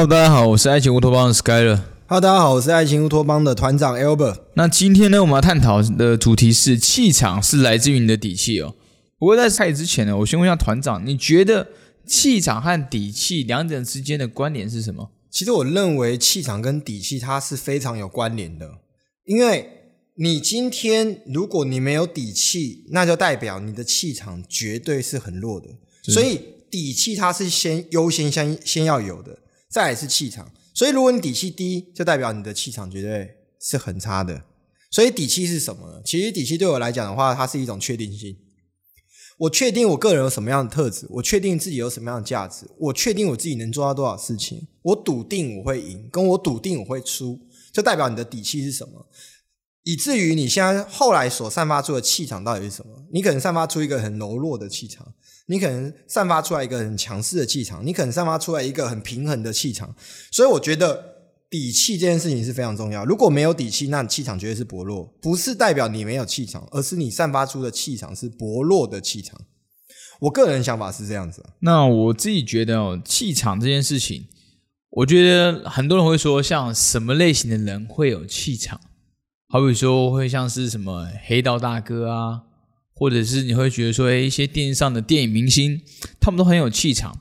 Hello，大家好，我是爱情乌托邦的 Skyler。Hello，大家好，我是爱情乌托邦的团长 Albert。那今天呢，我们要探讨的主题是气场是来自于你的底气哦。不过在开始之前呢，我先问一下团长，你觉得气场和底气两者之间的关联是什么？其实我认为气场跟底气它是非常有关联的，因为你今天如果你没有底气，那就代表你的气场绝对是很弱的。所以底气它是先优先先先要有的，再来是气场。所以如果你底气低，就代表你的气场绝对是很差的。所以底气是什么呢？其实底气对我来讲的话，它是一种确定性。我确定我个人有什么样的特质，我确定自己有什么样的价值，我确定我自己能做到多少事情，我笃定我会赢，跟我笃定我会输，就代表你的底气是什么。以至于你现在后来所散发出的气场到底是什么？你可能散发出一个很柔弱的气场，你可能散发出来一个很强势的气场，你可能散发出来一个很平衡的气场。所以我觉得底气这件事情是非常重要。如果没有底气，那气场绝对是薄弱，不是代表你没有气场，而是你散发出的气场是薄弱的气场。我个人想法是这样子、那我自己觉得哦，气场这件事情，我觉得很多人会说，像什么类型的人会有气场？好比说，会像是什么黑道大哥啊，或者是你会觉得说，哎，一些电视上的电影明星，他们都很有气场。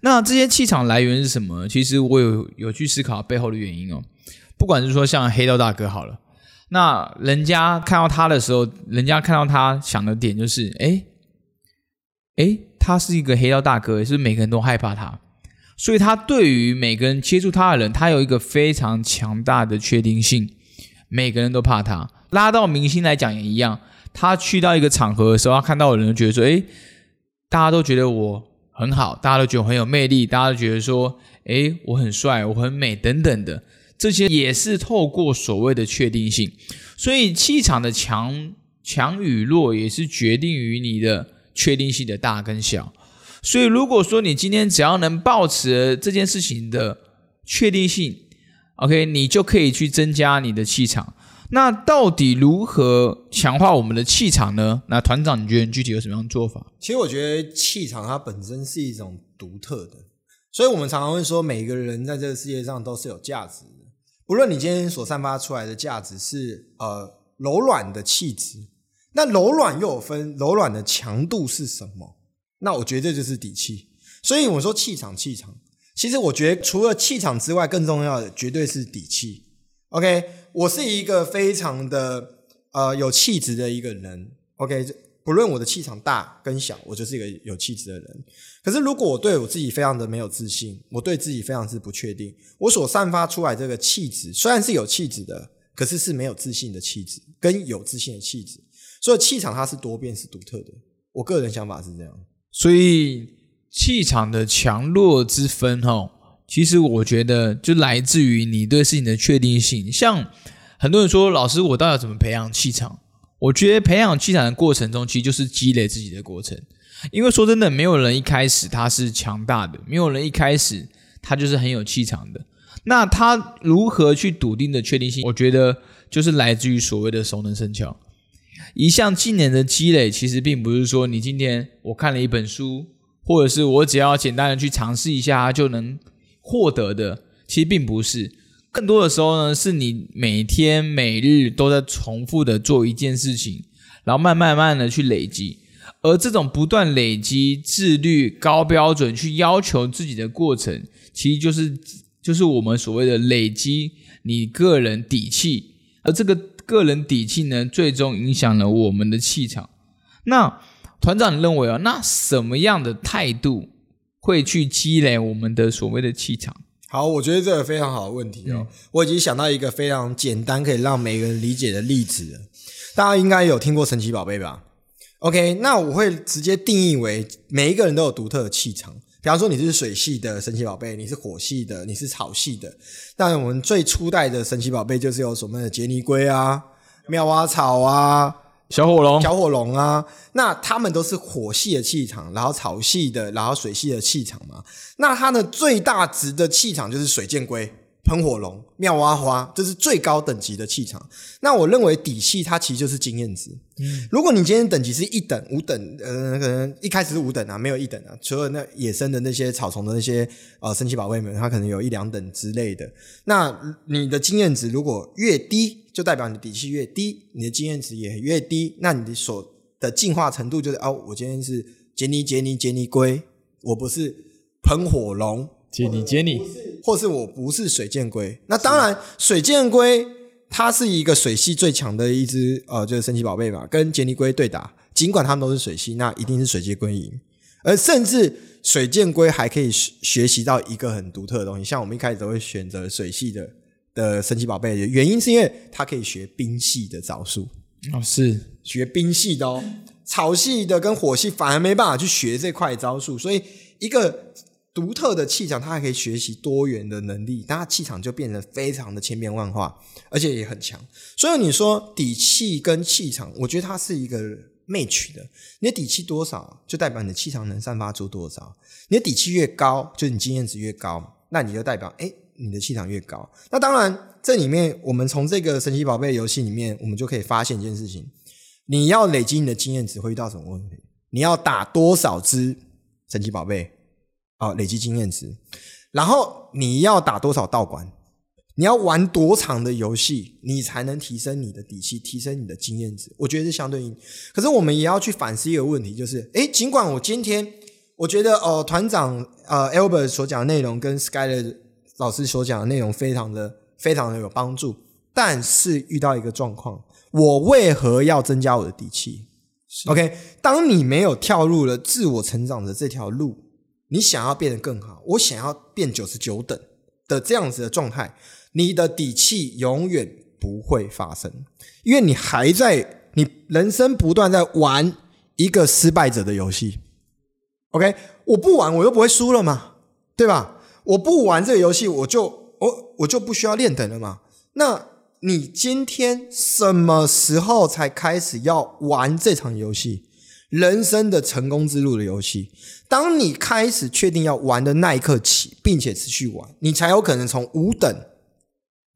那这些气场来源是什么？其实我有有去思考背后的原因哦。不管是说像黑道大哥好了，那人家看到他的时候，人家看到他想的点就是，哎，哎，他是一个黑道大哥，是是每个人都害怕他？所以他对于每个人接触他的人，他有一个非常强大的确定性。每个人都怕他，拉到明星来讲也一样。他去到一个场合的时候，他看到的人觉得说：“诶，大家都觉得我很好，大家都觉得我很有魅力，大家都觉得说：诶，我很帅，我很美，等等的。这些也是透过所谓的确定性。所以气场的强强与弱，也是决定于你的确定性的大跟小。所以如果说你今天只要能保持这件事情的确定性，OK，你就可以去增加你的气场。那到底如何强化我们的气场呢？那团长，你觉得具体有什么样的做法？其实我觉得气场它本身是一种独特的，所以我们常常会说，每个人在这个世界上都是有价值的。不论你今天所散发出来的价值是呃柔软的气质，那柔软又有分柔软的强度是什么？那我觉得这就是底气。所以我说气场，气场。其实我觉得，除了气场之外，更重要的绝对是底气。OK，我是一个非常的呃有气质的一个人。OK，不论我的气场大跟小，我就是一个有气质的人。可是如果我对我自己非常的没有自信，我对自己非常之不确定，我所散发出来这个气质虽然是有气质的，可是是没有自信的气质，跟有自信的气质。所以气场它是多变，是独特的。我个人想法是这样。所以。气场的强弱之分，哈，其实我觉得就来自于你对事情的确定性。像很多人说，老师，我到底要怎么培养气场？我觉得培养气场的过程中，其实就是积累自己的过程。因为说真的，没有人一开始他是强大的，没有人一开始他就是很有气场的。那他如何去笃定的确定性？我觉得就是来自于所谓的熟能生巧。一项技能的积累，其实并不是说你今天我看了一本书。或者是我只要简单的去尝试一下就能获得的，其实并不是。更多的时候呢，是你每天每日都在重复的做一件事情，然后慢慢慢的去累积。而这种不断累积、自律、高标准去要求自己的过程，其实就是就是我们所谓的累积你个人底气。而这个个人底气呢，最终影响了我们的气场。那团长，你认为啊，那什么样的态度会去积累我们的所谓的气场？好，我觉得这个非常好的问题哦。我已经想到一个非常简单可以让每个人理解的例子了。大家应该有听过神奇宝贝吧？OK，那我会直接定义为每一个人都有独特的气场。比方说你是水系的神奇宝贝，你是火系的，你是草系的。但我们最初代的神奇宝贝就是有什么的杰尼龟啊、妙蛙草啊。小火龙，小火龙啊，那他们都是火系的气场，然后草系的，然后水系的气场嘛。那它的最大值的气场就是水箭龟，喷火龙、妙蛙花，这是最高等级的气场。那我认为底气它其实就是经验值。嗯，如果你今天等级是一等、五等，呃，可能一开始是五等啊，没有一等啊，除了那野生的那些草丛的那些呃神奇宝贝们，它可能有一两等之类的。那你的经验值如果越低，就代表你的底气越低，你的经验值也越低，那你的所的进化程度就是哦，我今天是杰尼杰尼杰尼龟，我不是喷火龙。接你接你，或是我不是水箭龟，那当然水箭龟它是一个水系最强的一只呃，就是神奇宝贝嘛，跟杰尼龟对打，尽管它们都是水系，那一定是水箭龟赢。而甚至水箭龟还可以学习到一个很独特的东西，像我们一开始都会选择水系的的神奇宝贝，原因是因为它可以学冰系的招数。哦，是。学冰系的哦，草系的跟火系反而没办法去学这块招数，所以一个。独特的气场，它还可以学习多元的能力，那气场就变得非常的千变万化，而且也很强。所以你说底气跟气场，我觉得它是一个 match 的。你的底气多少，就代表你的气场能散发出多少。你的底气越高，就你经验值越高，那你就代表哎，你的气场越高。那当然，这里面我们从这个神奇宝贝游戏里面，我们就可以发现一件事情：你要累积你的经验值会遇到什么问题？你要打多少只神奇宝贝？啊，累积经验值，然后你要打多少道馆，你要玩多长的游戏，你才能提升你的底气，提升你的经验值。我觉得是相对应。可是我们也要去反思一个问题，就是，诶，尽管我今天我觉得哦，团长呃，Albert 所讲的内容跟 Skyler 老师所讲的内容非常的非常的有帮助，但是遇到一个状况，我为何要增加我的底气？OK，当你没有跳入了自我成长的这条路。你想要变得更好，我想要变九十九等的这样子的状态，你的底气永远不会发生，因为你还在你人生不断在玩一个失败者的游戏。OK，我不玩我又不会输了嘛，对吧？我不玩这个游戏，我就我我就不需要练等了嘛。那你今天什么时候才开始要玩这场游戏？人生的成功之路的游戏，当你开始确定要玩的那一刻起，并且持续玩，你才有可能从五等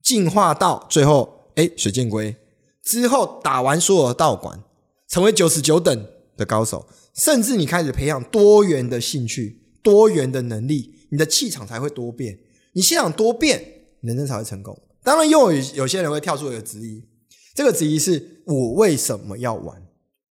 进化到最后，哎，水箭龟之后打完所有的道馆，成为九十九等的高手，甚至你开始培养多元的兴趣、多元的能力，你的气场才会多变。你气场多变，人生才会成功。当然，又有有些人会跳出一个质疑，这个质疑是我为什么要玩？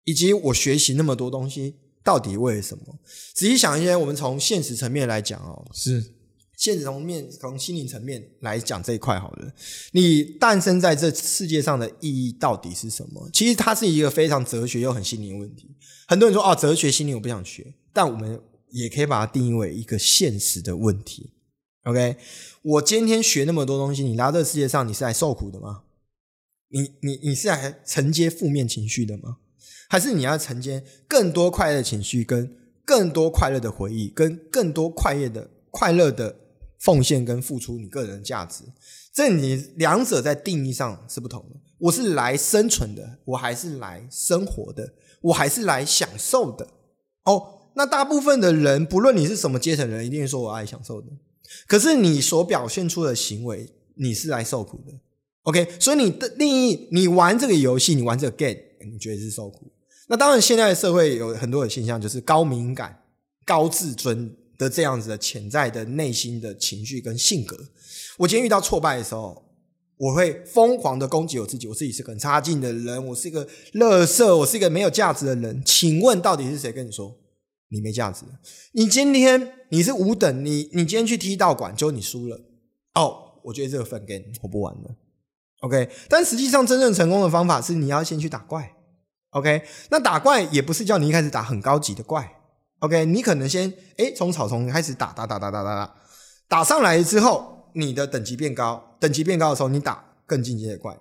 以及我学习那么多东西，到底为什么？仔细想一些，我们从现实层面来讲哦，是现实层面，从心灵层面来讲这一块好了。你诞生在这世界上的意义到底是什么？其实它是一个非常哲学又很心灵问题。很多人说哦，哲学心灵我不想学，但我们也可以把它定义为一个现实的问题。OK，我今天学那么多东西，你来到世界上，你是来受苦的吗？你你你是来承接负面情绪的吗？还是你要承接更多快乐情绪，跟更多快乐的回忆，跟更多快乐的快乐的奉献跟付出，你个人价值，这你两者在定义上是不同的。我是来生存的，我还是来生活的，我还是来享受的。哦，那大部分的人，不论你是什么阶层人，一定说我爱享受的。可是你所表现出的行为，你是来受苦的。OK，所以你的定义，你玩这个游戏，你玩这个 game，你觉得是受苦。那当然，现在的社会有很多的现象，就是高敏感、高自尊的这样子的潜在的内心的情绪跟性格。我今天遇到挫败的时候，我会疯狂的攻击我自己，我自己是个很差劲的人，我是一个垃圾，我是一个没有价值的人。请问，到底是谁跟你说你没价值？你今天你是五等，你你今天去踢道馆，就你输了。哦，我觉得这个分 game 我不玩了。OK，但实际上真正成功的方法是你要先去打怪。OK，那打怪也不是叫你一开始打很高级的怪，OK，你可能先诶从草丛开始打打打打打打打，打上来之后，你的等级变高，等级变高的时候，你打更进阶的怪。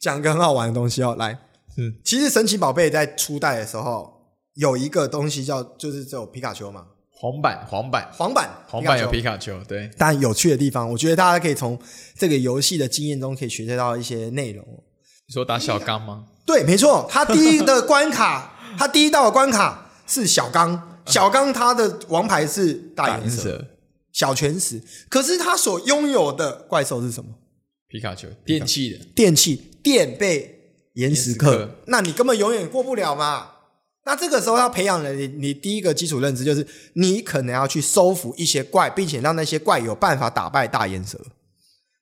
讲一个很好玩的东西哦，来，嗯，其实神奇宝贝在初代的时候有一个东西叫就是只有皮卡丘嘛，黄版黄版黄版黄版有皮卡丘，对。但有趣的地方，我觉得大家可以从这个游戏的经验中可以学习到一些内容。你说打小刚吗？对，没错，他第一的关卡，他第一道的关卡是小刚，小刚他的王牌是大眼蛇，小全石，可是他所拥有的怪兽是什么？皮卡丘电器的，电器电被岩石克岩石克，那你根本永远过不了嘛。那这个时候要培养的你，你第一个基础认知就是，你可能要去收服一些怪，并且让那些怪有办法打败大岩蛇。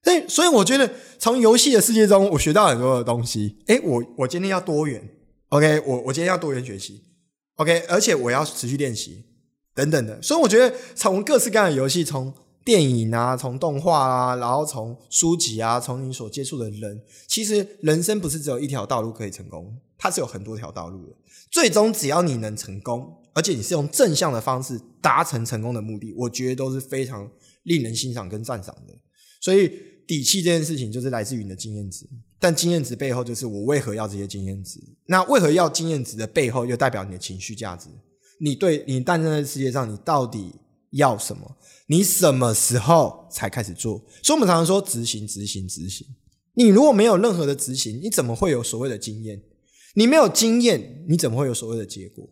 所以，所以我觉得从游戏的世界中，我学到很多的东西。诶，我我今天要多元，OK，我我今天要多元学习，OK，而且我要持续练习等等的。所以我觉得从各式各样的游戏，从电影啊，从动画啊，然后从书籍啊，从你所接触的人，其实人生不是只有一条道路可以成功，它是有很多条道路的。最终只要你能成功，而且你是用正向的方式达成成功的目的，我觉得都是非常令人欣赏跟赞赏的。所以底气这件事情就是来自于你的经验值，但经验值背后就是我为何要这些经验值？那为何要经验值的背后，又代表你的情绪价值？你对你诞生在世界上，你到底要什么？你什么时候才开始做？所以我们常常说执行、执行、执行。你如果没有任何的执行，你怎么会有所谓的经验？你没有经验，你怎么会有所谓的结果？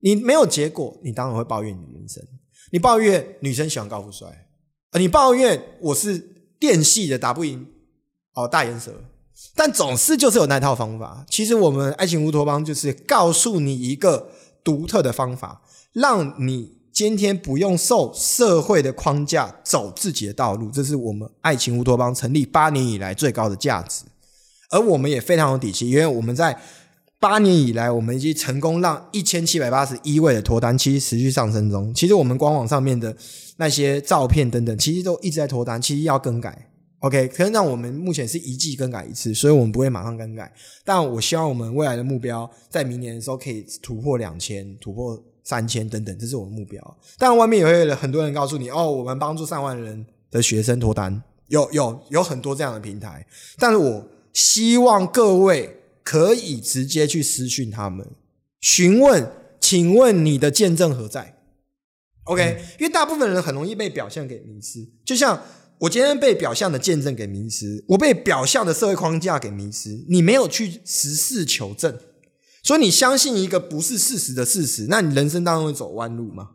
你没有结果，你当然会抱怨你的人生。你抱怨女生喜欢高富帅，啊，你抱怨我是电系的打不赢哦大岩蛇，但总是就是有那套方法。其实我们爱情乌托邦就是告诉你一个独特的方法，让你今天不用受社会的框架走自己的道路。这是我们爱情乌托邦成立八年以来最高的价值，而我们也非常有底气，因为我们在。八年以来，我们已经成功让一千七百八十一位的脱单，其实持续上升中。其实我们官网上面的那些照片等等，其实都一直在脱单，其实要更改。OK，可能让我们目前是一季更改一次，所以我们不会马上更改。但我希望我们未来的目标，在明年的时候可以突破两千、突破三千等等，这是我的目标。当然，外面也会有很多人告诉你，哦，我们帮助上万人的学生脱单，有有有很多这样的平台。但是我希望各位。可以直接去私讯他们，询问，请问你的见证何在？OK，、因为大部分人很容易被表象给迷失，就像我今天被表象的见证给迷失，我被表象的社会框架给迷失，你没有去实事求证，所以你相信一个不是事实的事实，那你人生当中会走弯路吗？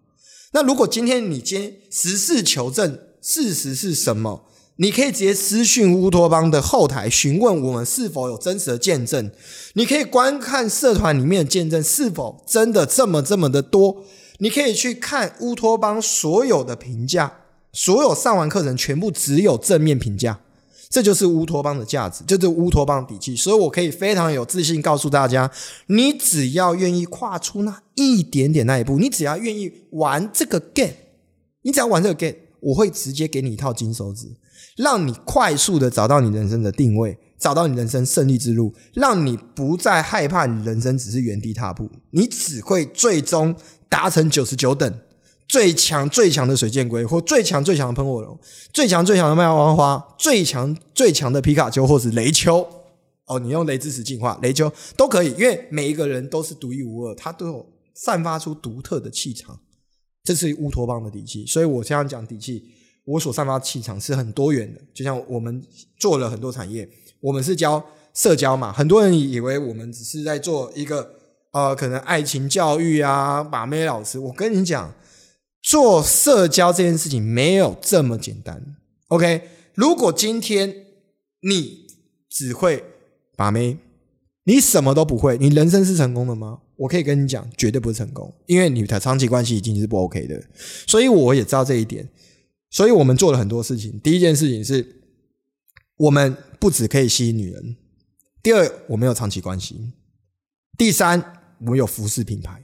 那如果今天你今天实事求证，事实是什么？你可以直接私讯乌托邦的后台询问我们是否有真实的见证。你可以观看社团里面的见证是否真的这么这么的多。你可以去看乌托邦所有的评价，所有上完课程全部只有正面评价，这就是乌托邦的价值，就是乌托邦的底气。所以我可以非常有自信告诉大家，你只要愿意跨出那一点点那一步，你只要愿意玩这个 game，你只要玩这个 game，我会直接给你一套金手指。让你快速的找到你人生的定位，找到你人生胜利之路，让你不再害怕你人生只是原地踏步，你只会最终达成九十九等最强最强的水箭龟，或最强最强的喷火龙，最强最强的麦王花，最强最强的皮卡丘，或是雷丘。哦，你用雷之石进化雷丘都可以，因为每一个人都是独一无二，他都有散发出独特的气场，这是乌托邦的底气。所以我这样讲底气。我所散发气场是很多元的，就像我们做了很多产业，我们是教社交嘛，很多人以为我们只是在做一个呃，可能爱情教育啊，把妹老师。我跟你讲，做社交这件事情没有这么简单。OK，如果今天你只会把妹，你什么都不会，你人生是成功的吗？我可以跟你讲，绝对不是成功，因为你的长期关系已经是不 OK 的。所以我也知道这一点。所以我们做了很多事情。第一件事情是，我们不只可以吸引女人；第二，我们有长期关系；第三，我们有服饰品牌，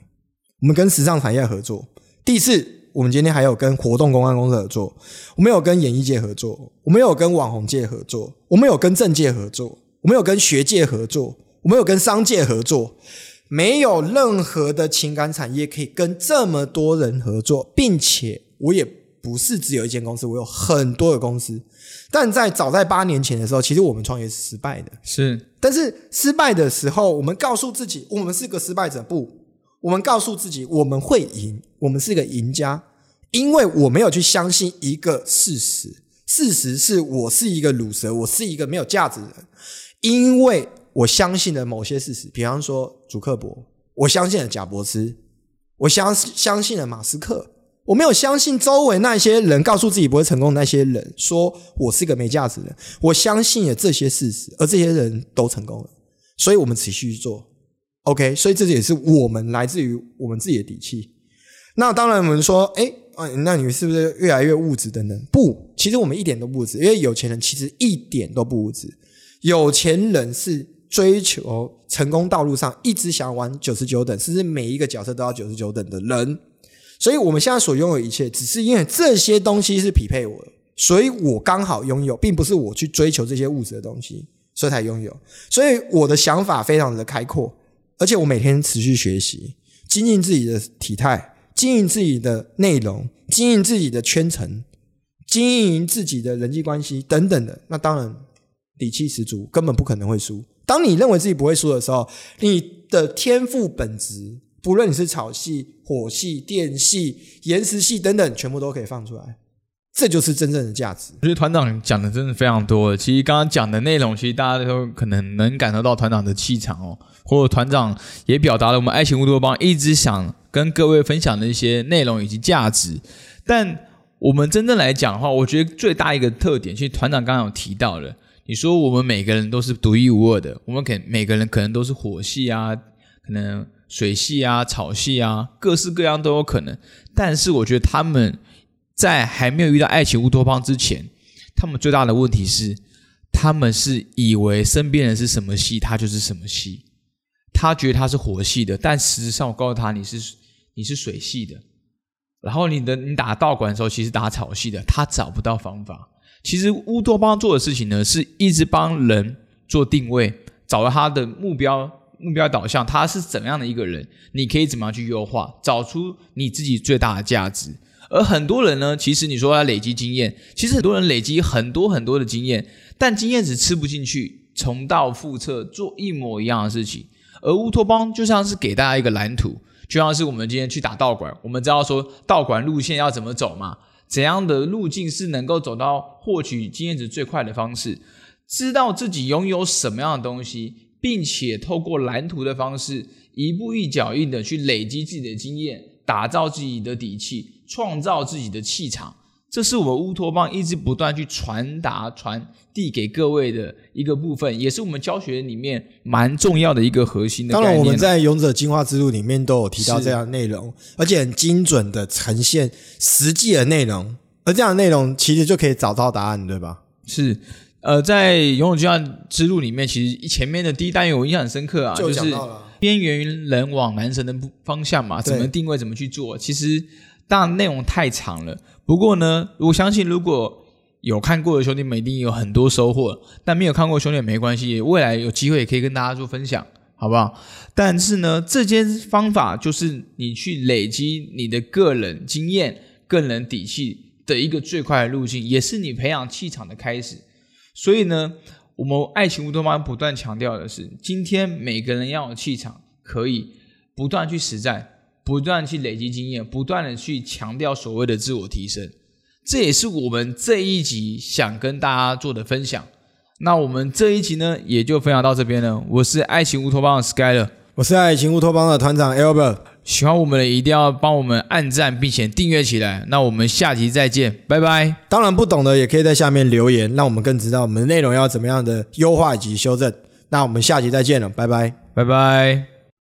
我们跟时尚产业合作；第四，我们今天还有跟活动公关公司合作，我们有跟演艺界合作，我们有跟网红界合作，我们有跟政界合作，我们有跟学界合作，我们有跟商界合作。没有任何的情感产业可以跟这么多人合作，并且我也。不是只有一间公司，我有很多的公司。但在早在八年前的时候，其实我们创业是失败的。是，但是失败的时候，我们告诉自己，我们是个失败者。不，我们告诉自己，我们会赢，我们是个赢家，因为我没有去相信一个事实。事实是我是一个卤蛇，我是一个没有价值的人，因为我相信了某些事实，比方说主克伯，我相信了贾伯斯，我相相信了马斯克。我没有相信周围那些人告诉自己不会成功的那些人，说我是个没价值的人。我相信了这些事实，而这些人都成功了，所以我们持续去做。OK，所以这也是我们来自于我们自己的底气。那当然，我们说，哎，那你是不是越来越物质等等？不，其实我们一点都不物质，因为有钱人其实一点都不物质。有钱人是追求成功道路上一直想玩九十九等，甚至每一个角色都要九十九等的人。所以，我们现在所拥有一切，只是因为这些东西是匹配我的，所以我刚好拥有，并不是我去追求这些物质的东西，所以才拥有。所以，我的想法非常的开阔，而且我每天持续学习，经营自己的体态，经营自己的内容，经营自己的圈层，经营自己的人际关系等等的。那当然，底气十足，根本不可能会输。当你认为自己不会输的时候，你的天赋本质。不论你是草系、火系、电系、岩石系等等，全部都可以放出来，这就是真正的价值。我觉得团长讲的真的非常多。其实刚刚讲的内容，其实大家都可能能感受到团长的气场哦，或者团长也表达了我们爱情乌托邦一直想跟各位分享的一些内容以及价值。但我们真正来讲的话，我觉得最大一个特点，其实团长刚刚有提到了，你说我们每个人都是独一无二的，我们可每个人可能都是火系啊，可能。水系啊，草系啊，各式各样都有可能。但是我觉得他们在还没有遇到爱情乌托邦之前，他们最大的问题是，他们是以为身边人是什么系，他就是什么系。他觉得他是火系的，但实质上我告诉他你是你是水系的。然后你的你打道馆的时候，其实打草系的，他找不到方法。其实乌托邦做的事情呢，是一直帮人做定位，找到他的目标。目标导向，他是怎样的一个人？你可以怎么样去优化，找出你自己最大的价值？而很多人呢，其实你说要累积经验，其实很多人累积很多很多的经验，但经验值吃不进去，重蹈覆辙，做一模一样的事情。而乌托邦就像是给大家一个蓝图，就像是我们今天去打道馆，我们知道说道馆路线要怎么走嘛？怎样的路径是能够走到获取经验值最快的方式？知道自己拥有什么样的东西？并且透过蓝图的方式，一步一脚印的去累积自己的经验，打造自己的底气，创造自己的气场。这是我们乌托邦一直不断去传达、传递给各位的一个部分，也是我们教学里面蛮重要的一个核心的。当然，我们在《勇者进化之路》里面都有提到这样的内容，而且很精准的呈现实际的内容。而这样的内容其实就可以找到答案，对吧？是。呃，在《勇者进化之路》里面，其实前面的第一单元我印象很深刻啊，就是边缘人往男神的方向嘛，怎么定位，怎么去做。其实当然内容太长了，不过呢，我相信如果有看过的兄弟们，一定有很多收获。但没有看过兄弟也没关系，未来有机会也可以跟大家做分享，好不好？但是呢，这些方法就是你去累积你的个人经验、个人底气的一个最快的路径，也是你培养气场的开始。所以呢，我们爱情乌托邦不断强调的是，今天每个人要有气场，可以不断去实战，不断去累积经验，不断的去强调所谓的自我提升。这也是我们这一集想跟大家做的分享。那我们这一集呢，也就分享到这边了。我是爱情乌托邦的 Skyler，我是爱情乌托邦的团长 Albert。喜欢我们的一定要帮我们按赞，并且订阅起来。那我们下集再见，拜拜。当然不懂的也可以在下面留言，让我们更知道我们的内容要怎么样的优化以及修正。那我们下集再见了，拜拜，拜拜。